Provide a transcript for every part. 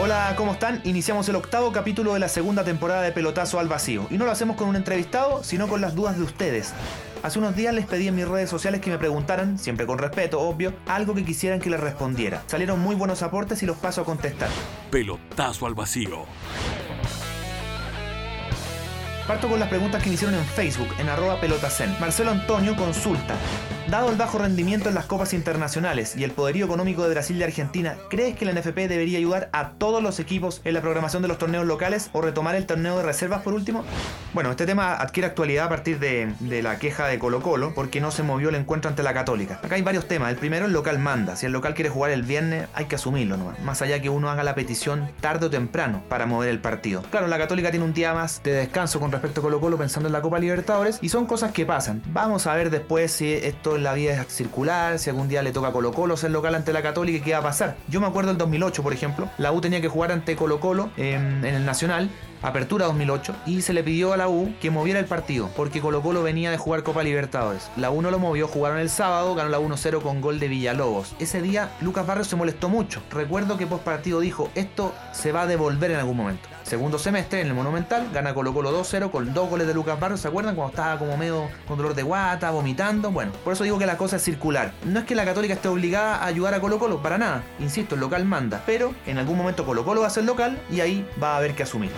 Hola, ¿cómo están? Iniciamos el octavo capítulo de la segunda temporada de Pelotazo al Vacío. Y no lo hacemos con un entrevistado, sino con las dudas de ustedes. Hace unos días les pedí en mis redes sociales que me preguntaran, siempre con respeto, obvio, algo que quisieran que les respondiera. Salieron muy buenos aportes y los paso a contestar. Pelotazo al vacío. Parto con las preguntas que me hicieron en Facebook, en arroba pelotacen. Marcelo Antonio consulta. Dado el bajo rendimiento en las copas internacionales y el poderío económico de Brasil y Argentina, ¿crees que la NFP debería ayudar a todos los equipos en la programación de los torneos locales o retomar el torneo de reservas por último? Bueno, este tema adquiere actualidad a partir de, la queja de Colo Colo porque no se movió el encuentro ante la Católica. Acá hay varios temas. El primero, el local manda. Si el local quiere jugar el viernes, hay que asumirlo nomás. Más allá que uno haga la petición tarde o temprano para mover el partido. Claro, la Católica tiene un día más de descanso con respecto a Colo Colo pensando en la Copa Libertadores y son cosas que pasan. Vamos a ver después si esto en la vida es circular, si algún día le toca Colo Colo ser local ante la Católica qué va a pasar. Yo me acuerdo del 2008, por ejemplo, la U tenía que jugar ante Colo Colo en, en el Nacional Apertura 2008 y se le pidió a la U que moviera el partido porque Colo Colo venía de jugar Copa Libertadores. La U no lo movió, jugaron el sábado, ganó la 1-0 con gol de Villalobos. Ese día Lucas Barrios se molestó mucho. Recuerdo que post partido dijo, esto se va a devolver en algún momento. Segundo semestre en el Monumental, gana Colo Colo 2-0 con dos goles de Lucas Barrios. ¿Se acuerdan cuando estaba como medio con dolor de guata, vomitando? Bueno, por eso digo que la cosa es circular. No es que la Católica esté obligada a ayudar a Colo Colo, para nada. Insisto, el local manda. Pero en algún momento Colo Colo va a ser local y ahí va a haber que asumir.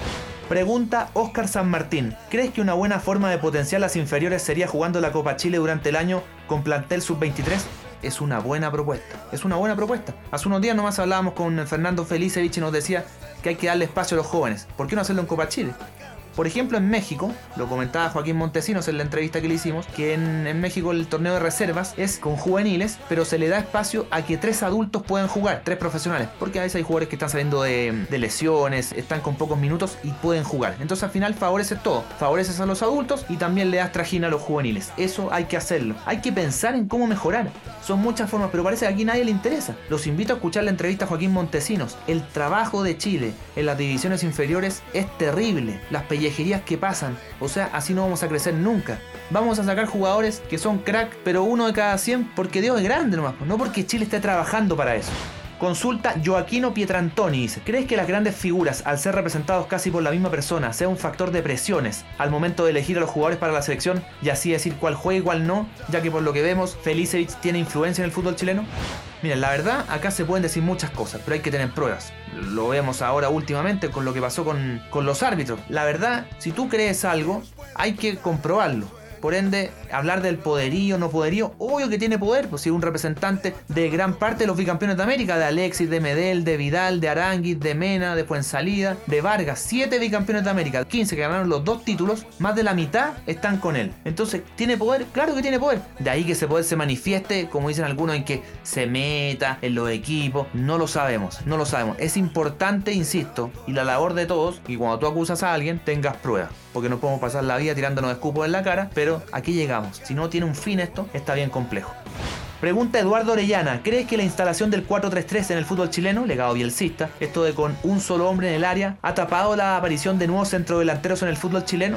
Pregunta Oscar San Martín. ¿Crees que una buena forma de potenciar las inferiores sería jugando la Copa Chile durante el año con plantel sub-23? Es una buena propuesta. Es una buena propuesta. Hace unos días nomás hablábamos con Fernando Felicevich y nos decía que hay que darle espacio a los jóvenes. ¿Por qué no hacerlo en Copa Chile? Por ejemplo, en México, lo comentaba Joaquín Montesinos en la entrevista que le hicimos, que en, México el torneo de reservas es con juveniles, pero se le da espacio a que tres adultos puedan jugar, tres profesionales, porque a veces hay jugadores que están saliendo de, lesiones, están con pocos minutos y pueden jugar. Entonces al final favoreces todo, favoreces a los adultos y también le das trajina a los juveniles. Eso hay que hacerlo. Hay que pensar en cómo mejorar. Son muchas formas, pero parece que aquí nadie le interesa. Los invito a escuchar la entrevista a Joaquín Montesinos. El trabajo de Chile en las divisiones inferiores es terrible. Las pellejerías que pasan. O sea, así no vamos a crecer nunca. Vamos a sacar jugadores que son crack, pero uno de cada 100 porque Dios es grande nomás, no porque Chile esté trabajando para eso. Consulta Joaquino Pietrantoni dice, ¿crees que las grandes figuras, al ser representados casi por la misma persona, sea un factor de presiones al momento de elegir a los jugadores para la selección y así decir cuál juega y cuál no, ya que por lo que vemos, Felicevich tiene influencia en el fútbol chileno? Miren, la verdad, acá se pueden decir muchas cosas, pero hay que tener pruebas. Lo vemos ahora últimamente con lo que pasó con, con los árbitros. La verdad, si tú crees algo, hay que comprobarlo. Por ende, hablar del poderío, no poderío, obvio que tiene poder, pues si es un representante de gran parte de los bicampeones de América, de Alexis, de Medel, de Vidal, de Aranguis, de Mena, de Fuensalida, de Vargas, siete bicampeones de América, 15 que ganaron los dos títulos, más de la mitad están con él. Entonces, ¿tiene poder? Claro que tiene poder. De ahí que ese poder se manifieste, como dicen algunos, en que se meta en los equipos, no lo sabemos, no lo sabemos. Es importante, insisto, y la labor de todos, y cuando tú acusas a alguien, tengas pruebas porque no podemos pasar la vida tirándonos escupos en la cara, pero aquí llegamos. Si no tiene un fin esto, está bien complejo. Pregunta Eduardo Orellana, ¿crees que la instalación del 4-3-3 en el fútbol chileno, legado bielcista, esto de con un solo hombre en el área, ha tapado la aparición de nuevos centrodelanteros en el fútbol chileno?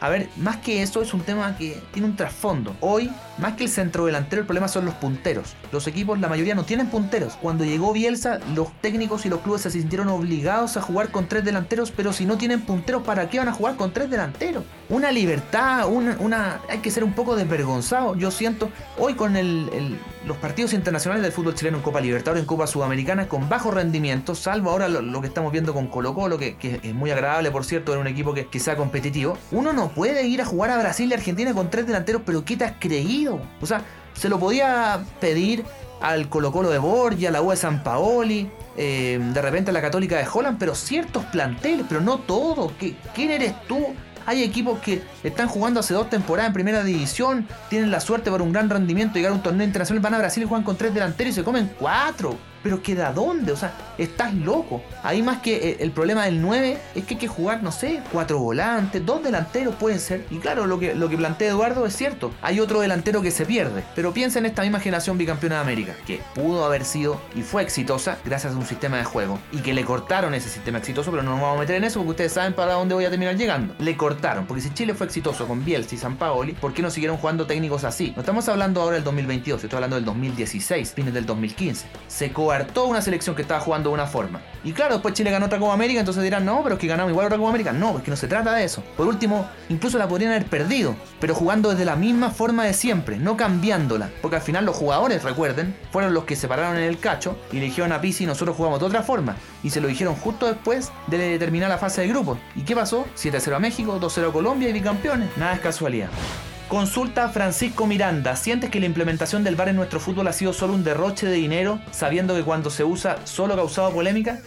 A ver, más que eso es un tema que tiene un trasfondo. Hoy, más que el centro delantero, el problema son los punteros. Los equipos, la mayoría no tienen punteros. Cuando llegó Bielsa, los técnicos y los clubes se sintieron obligados a jugar con tres delanteros, pero si no tienen punteros, ¿para qué van a jugar con tres delanteros? Una libertad, una... hay que ser un poco desvergonzado. Yo siento, hoy con el, los partidos internacionales del fútbol chileno en Copa Libertadores, en Copa Sudamericana, con bajo rendimiento, salvo ahora lo, lo que estamos viendo con Colo Colo, que, que, es muy agradable, por cierto, en un equipo que, que sea competitivo, uno no puede ir a jugar a Brasil y Argentina con tres delanteros, pero ¿qué te has creído? O sea, se lo podía pedir al Colo Colo de Borgia, a la U de San Paoli, eh, de repente a la Católica de Holland, pero ciertos planteles, pero no todos. ¿Quién eres tú? Hay equipos que están jugando hace dos temporadas en primera división, tienen la suerte por un gran rendimiento llegar a un torneo internacional, van a Brasil y juegan con tres delanteros y se comen cuatro. Pero que de dónde? O sea, estás loco. Ahí más que el problema del 9 es que hay que jugar, no sé, cuatro volantes, dos delanteros pueden ser. Y claro, lo que, lo que plantea Eduardo es cierto. Hay otro delantero que se pierde. Pero piensa en esta misma generación bicampeona de América, que pudo haber sido y fue exitosa gracias a un sistema de juego. Y que le cortaron ese sistema exitoso, pero no nos vamos a meter en eso porque ustedes saben para dónde voy a terminar llegando. Le cortaron, porque si Chile fue exitoso con Bielsa y San Paoli, ¿por qué no siguieron jugando técnicos así? No estamos hablando ahora del 2022, estoy hablando del 2016, fines del 2015. Se coartó una selección que estaba jugando de una forma. Y claro, después Chile ganó otra Copa América, entonces dirán, no, pero es que ganamos igual otra Copa América. No, es que no se trata de eso. Por último, incluso la podrían haber perdido, pero jugando desde la misma forma de siempre, no cambiándola. Porque al final los jugadores, recuerden, fueron los que se pararon en el cacho y le dijeron a Pisi, nosotros jugamos de otra forma. Y se lo dijeron justo después de terminar la fase de grupos. ¿Y qué pasó? 7-0 a México, 2-0 a Colombia y bicampeones. Nada es casualidad. Consulta Francisco Miranda. ¿Sientes que la implementación del VAR en nuestro fútbol ha sido solo un derroche de dinero, sabiendo que cuando se usa solo ha causado polémica?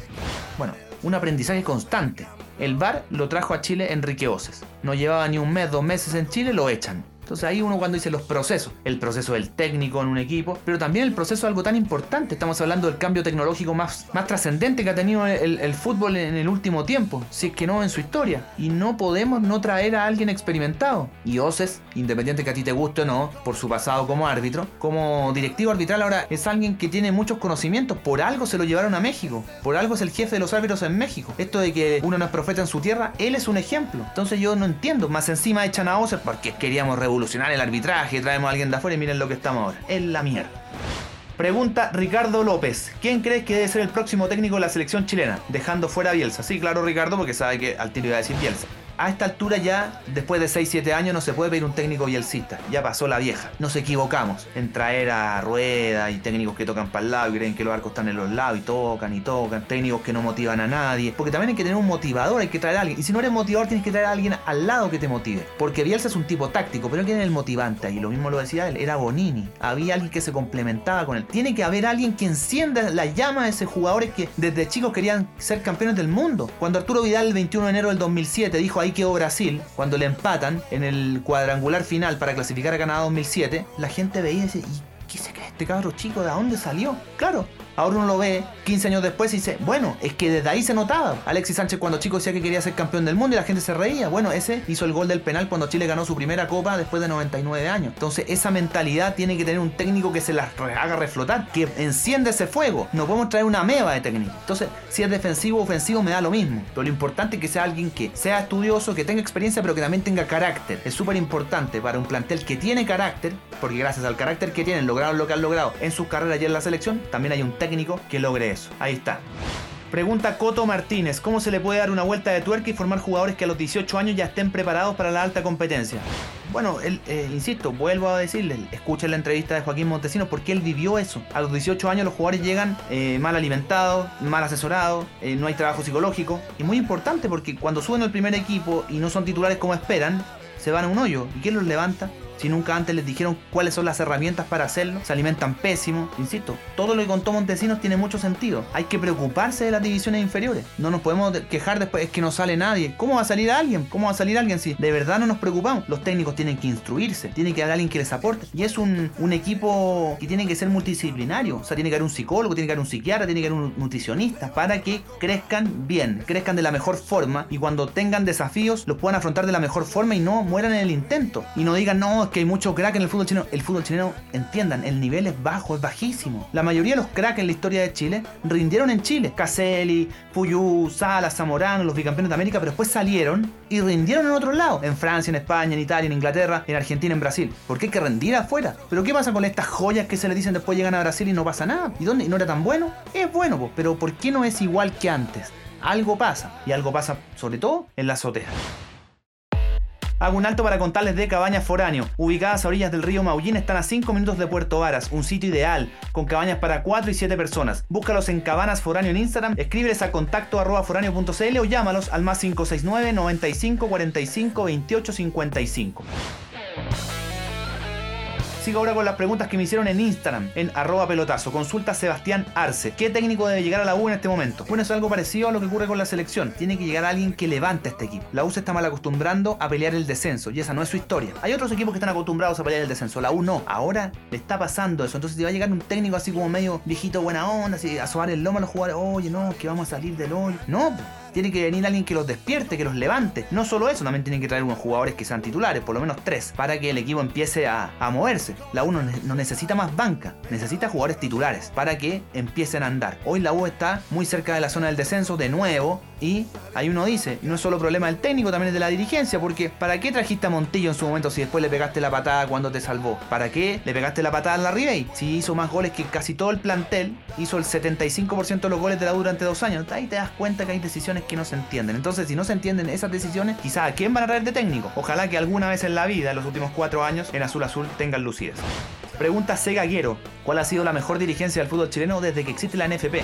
Bueno, un aprendizaje constante. El VAR lo trajo a Chile Enrique Oces. No llevaba ni un mes, dos meses en Chile, lo echan. Entonces ahí uno cuando dice los procesos, el proceso del técnico en un equipo, pero también el proceso de algo tan importante, estamos hablando del cambio tecnológico más, más trascendente que ha tenido el, fútbol en el último tiempo, si es que no en su historia. Y no podemos no traer a alguien experimentado. Y Oces, independiente que a ti te guste o no, por su pasado como árbitro, como directivo arbitral ahora es alguien que tiene muchos conocimientos, por algo se lo llevaron a México, por algo es el jefe de los árbitros en México. Esto de que uno no es profeta en su tierra, él es un ejemplo. Entonces yo no entiendo, más encima echan a Oces porque queríamos revolucionar revolucionar el arbitraje, traemos a alguien de afuera y miren lo que estamos ahora. Es la mierda. Pregunta Ricardo López. ¿Quién crees que debe ser el próximo técnico de la selección chilena? Dejando fuera a Bielsa. Sí, claro, Ricardo, porque sabe que al tiro iba a decir Bielsa a esta altura ya, después de 6-7 años, no se puede pedir un técnico bielcista. Ya pasó la vieja. Nos equivocamos en traer a Rueda y técnicos que tocan para el lado y creen que los arcos están en los lados y tocan y tocan. Técnicos que no motivan a nadie. Porque también hay que tener un motivador, hay que traer a alguien. Y si no eres motivador, tienes que traer a alguien al lado que te motive. Porque Bielsa es un tipo táctico, pero ¿quién es el motivante? Y lo mismo lo decía él, era Bonini. Había alguien que se complementaba con él. Tiene que haber alguien que encienda la llama de esos jugadores que desde chicos querían ser campeones del mundo. Cuando Arturo Vidal el 21 de enero del 2007 dijo ahí quedó Brasil, cuando le empatan en el cuadrangular final para clasificar a Canadá 2007, la gente veía y decía, ¿y qué se cree este cabro chico? ¿De dónde salió? Claro, Ahora uno lo ve 15 años después y dice, bueno, es que desde ahí se notaba. Alexis Sánchez cuando chico decía que quería ser campeón del mundo y la gente se reía. Bueno, ese hizo el gol del penal cuando Chile ganó su primera copa después de 99 años. Entonces esa mentalidad tiene que tener un técnico que se la haga reflotar, que enciende ese fuego. No podemos traer una meba de técnico. Entonces, si es defensivo o ofensivo me da lo mismo. Pero lo importante es que sea alguien que sea estudioso, que tenga experiencia, pero que también tenga carácter. Es súper importante para un plantel que tiene carácter, porque gracias al carácter que tienen, lograron lo que han logrado en sus carreras y en la selección, también hay un técnico que logre eso. Ahí está. Pregunta Coto Martínez, ¿cómo se le puede dar una vuelta de tuerca y formar jugadores que a los 18 años ya estén preparados para la alta competencia? Bueno, él, eh, insisto, vuelvo a decirle, escuchen la entrevista de Joaquín Montesino porque él vivió eso. A los 18 años los jugadores llegan eh, mal alimentados, mal asesorados, eh, no hay trabajo psicológico. Y muy importante porque cuando suben al primer equipo y no son titulares como esperan, se van a un hoyo. ¿Y quién los levanta? Si nunca antes les dijeron cuáles son las herramientas para hacerlo, se alimentan pésimo. Insisto, todo lo que contó Montesinos tiene mucho sentido. Hay que preocuparse de las divisiones inferiores. No nos podemos quejar después, es que no sale nadie. ¿Cómo va a salir alguien? ¿Cómo va a salir alguien si de verdad no nos preocupamos? Los técnicos tienen que instruirse, tiene que haber alguien que les aporte. Y es un, equipo que tiene que ser multidisciplinario. O sea, tiene que haber un psicólogo, tiene que haber un psiquiatra, tiene que haber un nutricionista para que crezcan bien, crezcan de la mejor forma y cuando tengan desafíos los puedan afrontar de la mejor forma y no mueran en el intento. Y no digan, no, que hay mucho crack en el fútbol chileno. El fútbol chileno, entiendan, el nivel es bajo, es bajísimo. La mayoría de los cracks en la historia de Chile rindieron en Chile. Caselli, Puyú, Sala, Zamorano, los bicampeones de América, pero después salieron y rindieron en otros lados. En Francia, en España, en Italia, en Inglaterra, en Argentina, en Brasil. Porque hay que rendir afuera. Pero ¿qué pasa con estas joyas que se le dicen después llegan a Brasil y no pasa nada? ¿Y dónde? ¿No era tan bueno? Es bueno, pero ¿por qué no es igual que antes? Algo pasa. Y algo pasa sobre todo en la azotea. Hago un alto para contarles de Cabañas Foráneo. Ubicadas a orillas del río Maullín, están a 5 minutos de Puerto Varas, un sitio ideal, con cabañas para 4 y 7 personas. Búscalos en Cabanas Foráneo en Instagram, escríbeles a contacto o llámalos al más 569 95 45 28 55. Sigo ahora con las preguntas que me hicieron en Instagram, en arroba pelotazo. Consulta Sebastián Arce. ¿Qué técnico debe llegar a la U en este momento? Bueno, es algo parecido a lo que ocurre con la selección. Tiene que llegar alguien que levante a este equipo. La U se está mal acostumbrando a pelear el descenso y esa no es su historia. Hay otros equipos que están acostumbrados a pelear el descenso. La U no. Ahora le está pasando eso. Entonces te va a llegar un técnico así como medio viejito buena onda, así a sobar el lomo a los jugadores. Oye, no, que vamos a salir del hoy. No, Tiene que venir alguien que los despierte, que los levante. No solo eso, también tienen que traer unos jugadores que sean titulares, por lo menos tres, para que el equipo empiece a, moverse. La U no, necesita más banca, necesita jugadores titulares para que empiecen a andar. Hoy la U está muy cerca de la zona del descenso de nuevo y ahí uno dice, no es solo problema del técnico, también es de la dirigencia, porque ¿para qué trajiste a Montillo en su momento si después le pegaste la patada cuando te salvó? ¿Para qué le pegaste la patada a la Ribey? Si hizo más goles que casi todo el plantel, hizo el 75% de los goles de la U durante dos años. Ahí te das cuenta que hay decisiones que no se entienden. Entonces, si no se entienden esas decisiones, quizá a quién van a traer de técnico. Ojalá que alguna vez en la vida, en los últimos cuatro años, en Azul Azul tengan lucidez. Pregunta Segaguero, ¿cuál ha sido la mejor dirigencia del fútbol chileno desde que existe la NFP?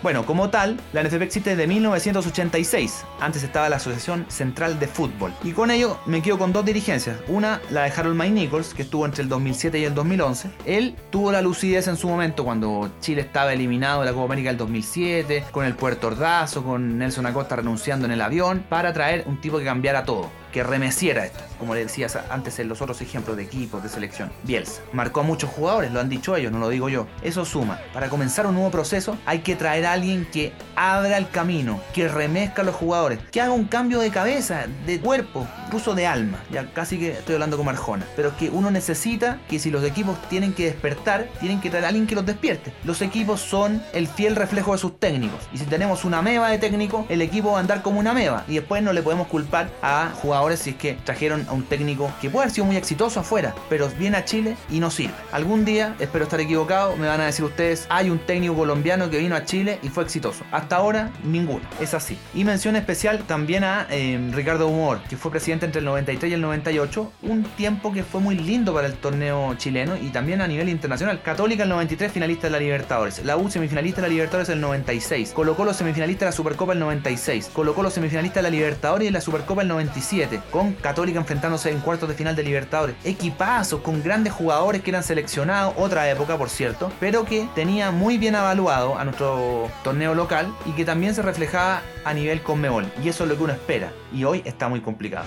Bueno, como tal, la NFP existe desde 1986. Antes estaba la Asociación Central de Fútbol. Y con ello me quedo con dos dirigencias. Una, la de Harold May Nichols, que estuvo entre el 2007 y el 2011. Él tuvo la lucidez en su momento cuando Chile estaba eliminado de la Copa América del 2007, con el Puerto Ordazo, con Nelson Acosta renunciando en el avión, para traer un tipo que cambiara todo que remeciera esto, como le decías antes en los otros ejemplos de equipos, de selección. Bielsa marcó a muchos jugadores, lo han dicho ellos, no lo digo yo. Eso suma. Para comenzar un nuevo proceso hay que traer a alguien que abra el camino, que remezca a los jugadores, que haga un cambio de cabeza, de cuerpo, incluso de alma. Ya casi que estoy hablando como Arjona. Pero que uno necesita que si los equipos tienen que despertar, tienen que traer a alguien que los despierte. Los equipos son el fiel reflejo de sus técnicos. Y si tenemos una meba de técnico, el equipo va a andar como una meba. Y después no le podemos culpar a jugadores ahora si es que trajeron a un técnico que puede haber sido muy exitoso afuera, pero viene a Chile y no sirve. Algún día, espero estar equivocado, me van a decir ustedes, hay un técnico colombiano que vino a Chile y fue exitoso. Hasta ahora, ninguno. Es así. Y mención especial también a eh, Ricardo Humor, que fue presidente entre el 93 y el 98, un tiempo que fue muy lindo para el torneo chileno y también a nivel internacional. Católica el 93 finalista de la Libertadores, la U semifinalista de la Libertadores el 96, colocó los semifinalistas de la Supercopa el 96, colocó los semifinalistas de la Libertadores y la Supercopa el 97 con Católica enfrentándose en cuartos de final de Libertadores. Equipazos con grandes jugadores que eran seleccionados, otra época por cierto, pero que tenía muy bien evaluado a nuestro torneo local y que también se reflejaba a nivel Conmebol. Y eso es lo que uno espera. Y hoy está muy complicado.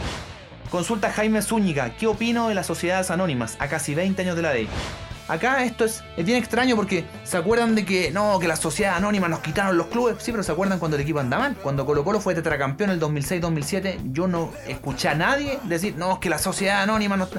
Consulta Jaime Zúñiga, ¿qué opino de las sociedades anónimas a casi 20 años de la ley? Acá esto es, bien extraño porque se acuerdan de que no, que la sociedad anónima nos quitaron los clubes. Sí, pero se acuerdan cuando el equipo anda mal. Cuando Colo Colo fue tetracampeón en el 2006-2007, yo no escuché a nadie decir, no, que la sociedad anónima nos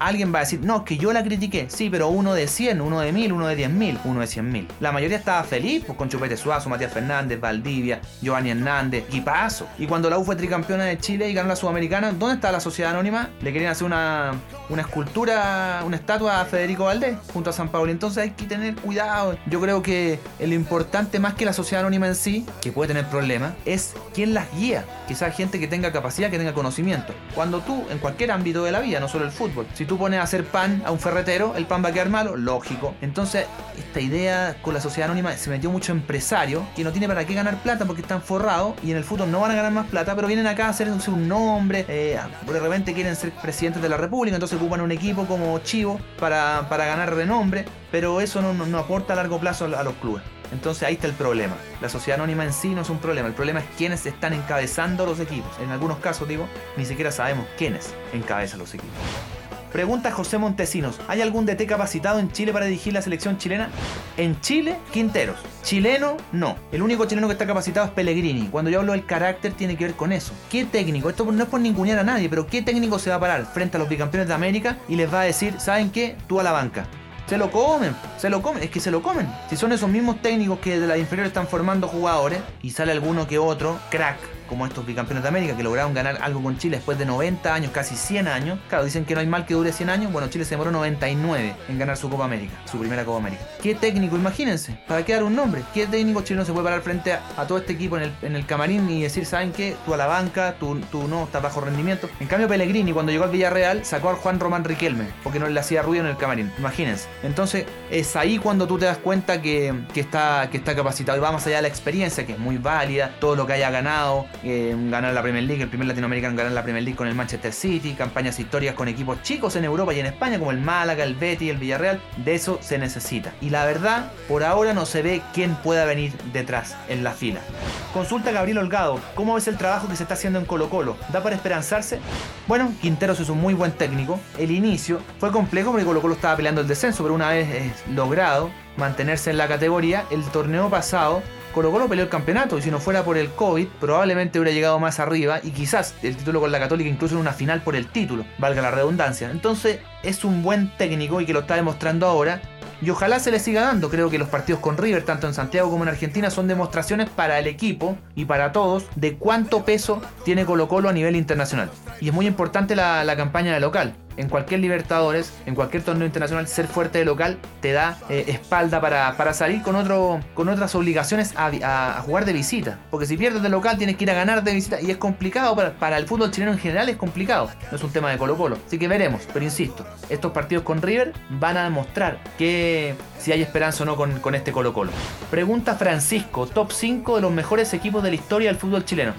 alguien va a decir, no, que yo la critiqué. Sí, pero uno de 100, uno de 1000, uno de 10.000, uno de 100.000. La mayoría estaba feliz pues, con Chupete Suazo, Matías Fernández, Valdivia, Giovanni Hernández, paso. Y cuando la U fue tricampeona de Chile y ganó la Sudamericana, ¿dónde está la sociedad anónima? Le querían hacer una, una escultura, una estatua a Federico Valdés junto a San Pablo. Entonces hay que tener cuidado. Yo creo que lo importante más que la sociedad anónima en sí, que puede tener problemas, es quién las guía. Quizás gente que tenga capacidad, que tenga conocimiento. Cuando tú, en cualquier ámbito de la vida, no solo el fútbol, si tú pones a hacer pan a un ferretero, el pan va a quedar malo, lógico. Entonces, esta idea con la sociedad anónima se metió mucho empresario que no tiene para qué ganar plata porque están forrados y en el fútbol no van a ganar más plata, pero vienen acá a hacerse un nombre, eh, de repente quieren ser presidentes de la república, entonces ocupan un equipo como Chivo para, ganar renombre, pero eso no, aporta a largo plazo a los clubes. Entonces ahí está el problema. La sociedad anónima en sí no es un problema. El problema es quiénes están encabezando los equipos. En algunos casos, digo, ni siquiera sabemos quiénes encabezan los equipos. Pregunta José Montesinos, ¿hay algún DT capacitado en Chile para dirigir la selección chilena? En Chile, Quinteros. Chileno, no. El único chileno que está capacitado es Pellegrini. Cuando yo hablo del carácter, tiene que ver con eso. ¿Qué técnico? Esto no es por ningunear a nadie, pero ¿qué técnico se va a parar frente a los bicampeones de América y les va a decir, ¿saben qué? Tú a la banca. Se lo comen, se lo comen, es que se lo comen. Si son esos mismos técnicos que de la inferior están formando jugadores y sale alguno que otro, crack, como estos bicampeones de América que lograron ganar algo con Chile después de 90 años, casi 100 años. Claro, dicen que no hay mal que dure 100 años. Bueno, Chile se demoró 99 en ganar su Copa América, su primera Copa América. ¿Qué técnico? Imagínense, para qué dar un nombre. ¿Qué técnico chileno se puede parar frente a, todo este equipo en el, camarín y decir, ¿saben qué? Tú a la banca, tú, tú no, estás bajo rendimiento. En cambio, Pellegrini, cuando llegó al Villarreal, sacó a Juan Román Riquelme, porque no le hacía ruido en el camarín. Imagínense. Entonces, es ahí cuando tú te das cuenta que, está, que está capacitado. Y va más allá de la experiencia, que es muy válida, todo lo que haya ganado, eh, ganar la Premier League, el primer latinoamericano ganar la Premier League con el Manchester City, campañas históricas con equipos chicos en Europa y en España como el Málaga, el Betis, el Villarreal, de eso se necesita. Y la verdad, por ahora no se ve quién pueda venir detrás en la fila. Consulta a Gabriel Holgado, ¿cómo ves el trabajo que se está haciendo en Colo Colo? ¿Da para esperanzarse? Bueno, Quinteros es un muy buen técnico. El inicio fue complejo porque Colo Colo estaba peleando el descenso, pero una vez logrado mantenerse en la categoría, el torneo pasado Colo Colo peleó el campeonato y si no fuera por el COVID, probablemente hubiera llegado más arriba y quizás el título con la Católica incluso en una final por el título, valga la redundancia. Entonces es un buen técnico y que lo está demostrando ahora y ojalá se le siga dando. Creo que los partidos con River, tanto en Santiago como en Argentina, son demostraciones para el equipo y para todos de cuánto peso tiene Colo Colo a nivel internacional. Y es muy importante la, campaña de local en cualquier Libertadores, en cualquier torneo internacional, ser fuerte de local te da eh, espalda para, salir con, otro, con otras obligaciones a, jugar de visita. Porque si pierdes de local tienes que ir a ganar de visita y es complicado para, para, el fútbol chileno en general, es complicado. No es un tema de Colo Colo. Así que veremos, pero insisto, estos partidos con River van a demostrar que si hay esperanza o no con, con este Colo Colo. Pregunta Francisco, top 5 de los mejores equipos de la historia del fútbol chileno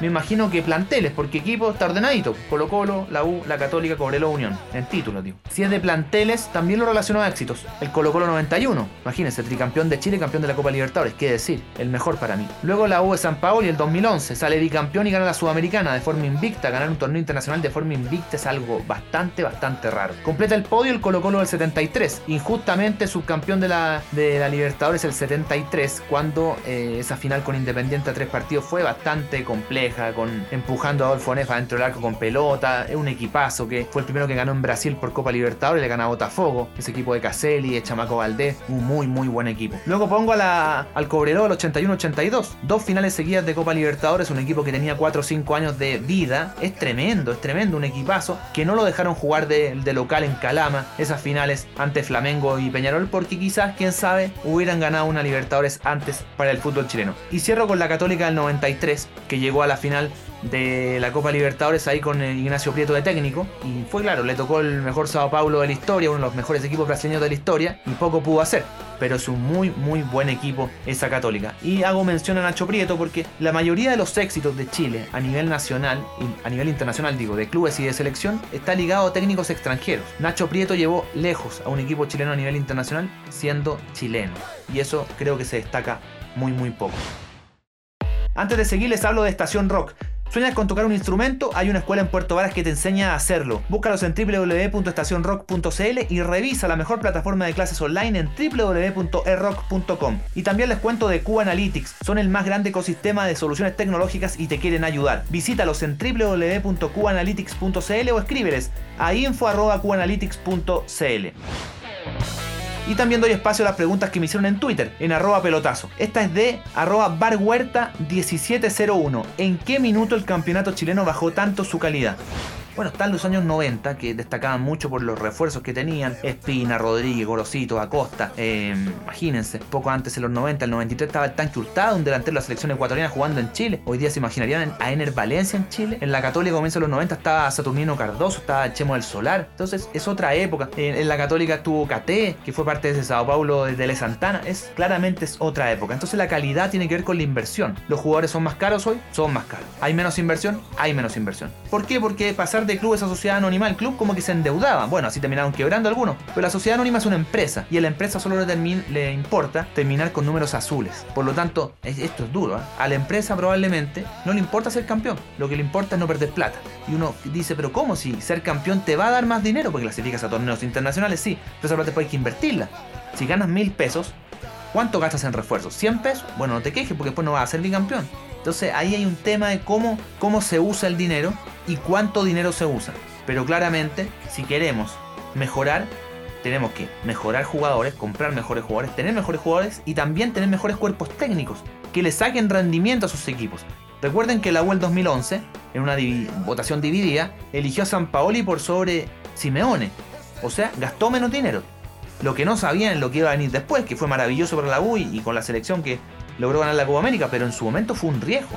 me imagino que planteles, porque equipo está ordenadito. Colo Colo, la U, la Católica, Cobrelo, Unión. En título, tío. Si es de planteles, también lo relaciono a éxitos. El Colo Colo 91. Imagínense, tricampeón de Chile, campeón de la Copa Libertadores. Qué decir, el mejor para mí. Luego la U de San Paolo y el 2011. Sale bicampeón y gana la Sudamericana de forma invicta. Ganar un torneo internacional de forma invicta es algo bastante, bastante raro. Completa el podio el Colo Colo del 73. Injustamente subcampeón de la, de la Libertadores el 73. Cuando eh, esa final con Independiente a tres partidos fue bastante compleja con empujando a Adolfo Nefa dentro del arco con pelota. Es un equipazo que fue el primero que ganó en Brasil por Copa Libertadores, le gana a Botafogo. Ese equipo de Caselli, de Chamaco Valdés, un muy, muy buen equipo. Luego pongo a al Cobredor al 81-82. Dos finales seguidas de Copa Libertadores, un equipo que tenía 4 o 5 años de vida. Es tremendo, es tremendo, un equipazo que no lo dejaron jugar de, de local en Calama. Esas finales ante Flamengo y Peñarol, porque quizás, quién sabe, hubieran ganado una Libertadores antes para el fútbol chileno. Y cierro con la Católica del 93, que llegó a la final de la Copa Libertadores ahí con Ignacio Prieto de técnico. Y fue claro, le tocó el mejor Sao Paulo de la historia, uno de los mejores equipos brasileños de la historia, y poco pudo hacer. Pero es un muy, muy buen equipo esa católica. Y hago mención a Nacho Prieto porque la mayoría de los éxitos de Chile a nivel nacional, a nivel internacional digo, de clubes y de selección, está ligado a técnicos extranjeros. Nacho Prieto llevó lejos a un equipo chileno a nivel internacional siendo chileno. Y eso creo que se destaca muy, muy poco. Antes de seguir les hablo de Estación Rock. ¿Sueñas con tocar un instrumento? Hay una escuela en Puerto Varas que te enseña a hacerlo. Búscalos en www.estacionrock.cl y revisa la mejor plataforma de clases online en www.errock.com. Y también les cuento de Q Analytics. Son el más grande ecosistema de soluciones tecnológicas y te quieren ayudar. Visítalos en www.qanalytics.cl o escríbeles a info.qanalytics.cl. Y también doy espacio a las preguntas que me hicieron en Twitter, en arroba pelotazo. Esta es de arroba barhuerta1701. ¿En qué minuto el campeonato chileno bajó tanto su calidad? Bueno, están los años 90 que destacaban mucho por los refuerzos que tenían. Espina, Rodríguez, Gorosito, Acosta. Eh, imagínense, poco antes en los 90, el 93 estaba el tanque Hurtado, un delantero de la selección ecuatoriana jugando en Chile. Hoy día se imaginarían a Ener Valencia en Chile. En la Católica comienza los 90 estaba Saturnino Cardoso, estaba Chemo del Solar. Entonces es otra época. En, la Católica estuvo Cate, que fue parte de Sao Paulo de Le Santana. Es claramente es otra época. Entonces la calidad tiene que ver con la inversión. Los jugadores son más caros hoy, son más caros. Hay menos inversión, hay menos inversión. ¿Por qué? Porque pasar de club esa sociedad anónima, el club como que se endeudaba. Bueno, así terminaron quebrando algunos. Pero la sociedad anónima es una empresa y a la empresa solo le, le importa terminar con números azules. Por lo tanto, esto es duro. ¿eh? A la empresa probablemente no le importa ser campeón. Lo que le importa es no perder plata. Y uno dice, pero ¿cómo si ser campeón te va a dar más dinero? Porque clasificas a torneos internacionales, sí. Pero esa plata después hay que invertirla. Si ganas mil pesos, ¿cuánto gastas en refuerzos? ¿100 pesos? Bueno, no te quejes porque después no vas a ser bicampeón. Entonces ahí hay un tema de cómo, cómo se usa el dinero y cuánto dinero se usa. Pero claramente, si queremos mejorar, tenemos que mejorar jugadores, comprar mejores jugadores, tener mejores jugadores y también tener mejores cuerpos técnicos que le saquen rendimiento a sus equipos. Recuerden que la U 2011, en una votación dividida, eligió a San Paoli por sobre Simeone. O sea, gastó menos dinero. Lo que no sabían lo que iba a venir después, que fue maravilloso para la U y con la selección que logró ganar la Copa América, pero en su momento fue un riesgo,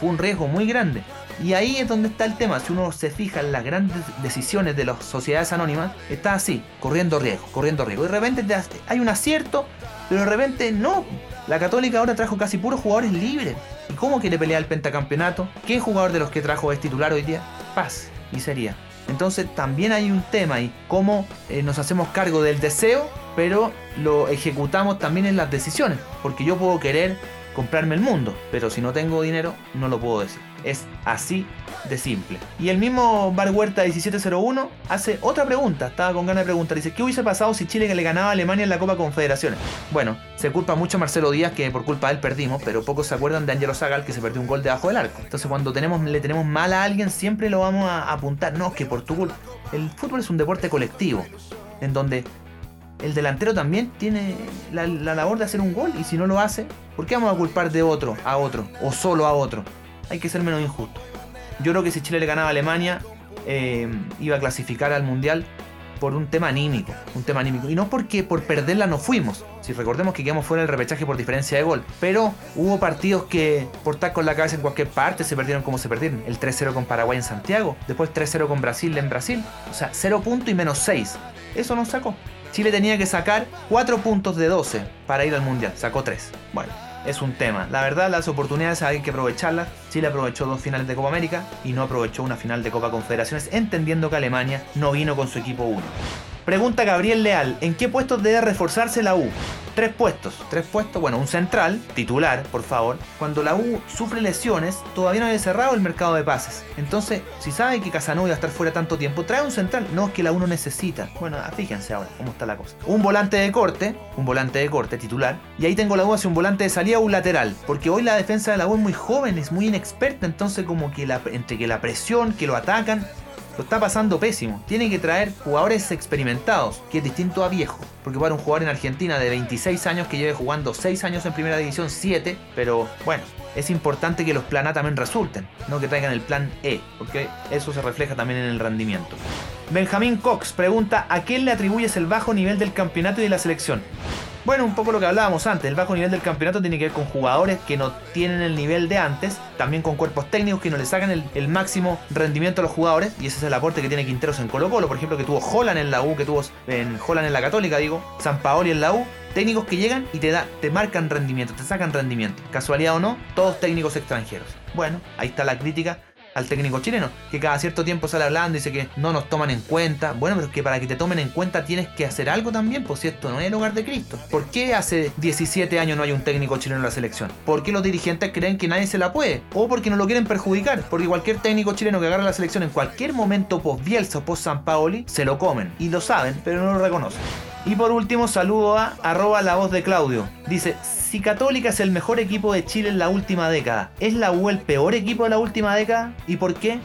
fue un riesgo muy grande. Y ahí es donde está el tema, si uno se fija en las grandes decisiones de las sociedades anónimas, está así, corriendo riesgo, corriendo riesgo. Y de repente hay un acierto, pero de repente no. La Católica ahora trajo casi puros jugadores libres. ¿Y cómo quiere pelear el pentacampeonato? ¿Qué jugador de los que trajo es titular hoy día? Paz y sería. Entonces también hay un tema ahí, cómo eh, nos hacemos cargo del deseo, pero lo ejecutamos también en las decisiones. Porque yo puedo querer comprarme el mundo, pero si no tengo dinero, no lo puedo decir. Es así de simple. Y el mismo Bar Huerta 1701 hace otra pregunta, estaba con ganas de preguntar, dice, ¿qué hubiese pasado si Chile le ganaba a Alemania en la Copa Confederaciones? Bueno, se culpa mucho a Marcelo Díaz que por culpa de él perdimos, pero pocos se acuerdan de Angelo Zagal que se perdió un gol debajo del arco. Entonces cuando tenemos, le tenemos mal a alguien siempre lo vamos a apuntar, no, que por tu culpa. El fútbol es un deporte colectivo, en donde el delantero también tiene la, labor de hacer un gol y si no lo hace, ¿por qué vamos a culpar de otro a otro o solo a otro? Hay que ser menos injusto. Yo creo que si Chile le ganaba a Alemania, eh, iba a clasificar al Mundial por un tema anímico, un tema anímico. Y no porque por perderla no fuimos. Si recordemos que quedamos fuera del repechaje por diferencia de gol. Pero hubo partidos que por con la cabeza en cualquier parte se perdieron como se perdieron. El 3-0 con Paraguay en Santiago, después 3-0 con Brasil en Brasil. O sea, 0 puntos y menos 6. Eso nos sacó. Chile tenía que sacar 4 puntos de 12 para ir al Mundial. Sacó 3. Bueno, es un tema. La verdad, las oportunidades hay que aprovecharlas. Chile aprovechó dos finales de Copa América y no aprovechó una final de Copa Confederaciones, entendiendo que Alemania no vino con su equipo 1. Pregunta Gabriel Leal, ¿en qué puestos debe reforzarse la U? Tres puestos, tres puestos, bueno, un central, titular, por favor. Cuando la U sufre lesiones, todavía no había cerrado el mercado de pases. Entonces, si sabe que Casanova va a estar fuera tanto tiempo, trae un central. No es que la U no necesita. Bueno, fíjense ahora cómo está la cosa. Un volante de corte, un volante de corte titular. Y ahí tengo la U hacia un volante de salida o un lateral. Porque hoy la defensa de la U es muy joven, es muy inexperta. Entonces, como que entre que la presión, que lo atacan, lo está pasando pésimo. Tiene que traer jugadores experimentados, que es distinto a viejo. Porque para un jugador en Argentina de 26 años que lleve jugando 6 años en primera división, 7, pero bueno, es importante que los plan A también resulten, no que traigan el plan E, porque eso se refleja también en el rendimiento. Benjamín Cox pregunta, ¿a quién le atribuyes el bajo nivel del campeonato y de la selección? Bueno, un poco lo que hablábamos antes, el bajo nivel del campeonato tiene que ver con jugadores que no tienen el nivel de antes, también con cuerpos técnicos que no le sacan el, máximo rendimiento a los jugadores, y ese es el aporte que tiene Quinteros en Colo Colo, por ejemplo, que tuvo Holland en la U, que tuvo en en la Católica, digo, San Paoli en la U, técnicos que llegan y te, da, te marcan rendimiento, te sacan rendimiento. Casualidad o no, todos técnicos extranjeros. Bueno, ahí está la crítica al técnico chileno, que cada cierto tiempo sale hablando y dice que no nos toman en cuenta. Bueno, pero es que para que te tomen en cuenta tienes que hacer algo también, pues si esto no es el hogar de Cristo. ¿Por qué hace 17 años no hay un técnico chileno en la selección? ¿Por qué los dirigentes creen que nadie se la puede? O porque no lo quieren perjudicar, porque cualquier técnico chileno que agarre la selección en cualquier momento post Bielsa o post San Paoli, se lo comen. Y lo saben, pero no lo reconocen. Y por último, saludo a arroba la voz de Claudio. Dice, si Católica es el mejor equipo de Chile en la última década, ¿es la U el peor equipo de la última década? ¿Y por qué?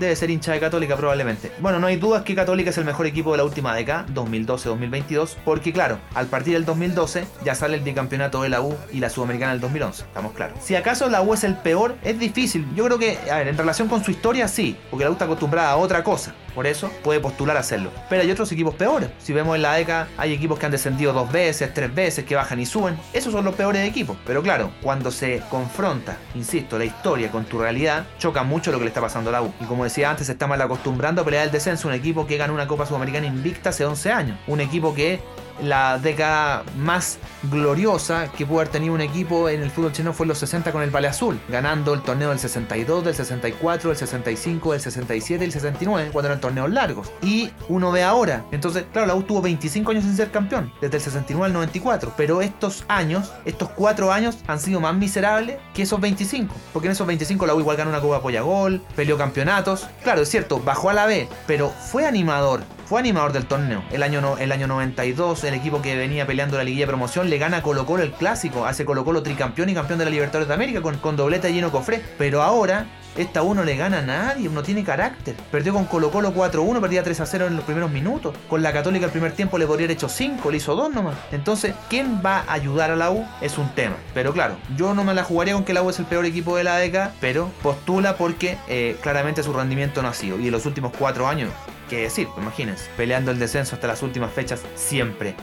Debe ser hincha de Católica probablemente. Bueno, no hay dudas que Católica es el mejor equipo de la última década, 2012-2022, porque claro, al partir del 2012 ya sale el bicampeonato de la U y la Sudamericana del 2011, estamos claros. Si acaso la U es el peor, es difícil. Yo creo que, a ver, en relación con su historia sí, porque la U está acostumbrada a otra cosa. Por eso puede postular a hacerlo. Pero hay otros equipos peores. Si vemos en la década, hay equipos que han descendido dos veces, tres veces, que bajan y suben. Esos son los peores equipos. Pero claro, cuando se confronta, insisto, la historia con tu realidad, choca mucho lo que le está pasando a la U. Y como decía antes, se está mal acostumbrando a pelear el descenso. Un equipo que gana una Copa Sudamericana invicta hace 11 años. Un equipo que la década más gloriosa que pudo haber tenido un equipo en el fútbol chileno fue los 60 con el Pale Azul, ganando el torneo del 62, del 64, del 65, del 67 y el 69, cuando eran torneos largos. Y uno ve ahora, entonces, claro, la U tuvo 25 años sin ser campeón, desde el 69 al 94, pero estos años, estos cuatro años han sido más miserables que esos 25, porque en esos 25 la U igual ganó una Copa Apoya Gol, peleó campeonatos, claro, es cierto, bajó a la B, pero fue animador, fue animador del torneo. El año, el año 92, el equipo que venía peleando la liguilla de promoción le gana a Colo Colo el clásico, hace Colo Colo tricampeón y campeón de la Libertadores de América con, con doblete lleno cofre. Pero ahora esta uno le gana a nadie, no tiene carácter. Perdió con Colo Colo 4-1, perdía 3-0 en los primeros minutos. Con la Católica el primer tiempo le podría haber hecho 5, le hizo 2 nomás. Entonces, ¿quién va a ayudar a la U? Es un tema. Pero claro, yo no me la jugaría con que la U es el peor equipo de la década, pero postula porque eh, claramente su rendimiento no ha sido. Y en los últimos 4 años qué decir, imagínense, peleando el descenso hasta las últimas fechas siempre.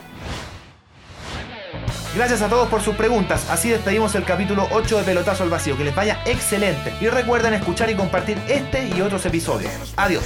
Gracias a todos por sus preguntas. Así despedimos el capítulo 8 de Pelotazo al Vacío. Que les vaya excelente. Y recuerden escuchar y compartir este y otros episodios. Adiós.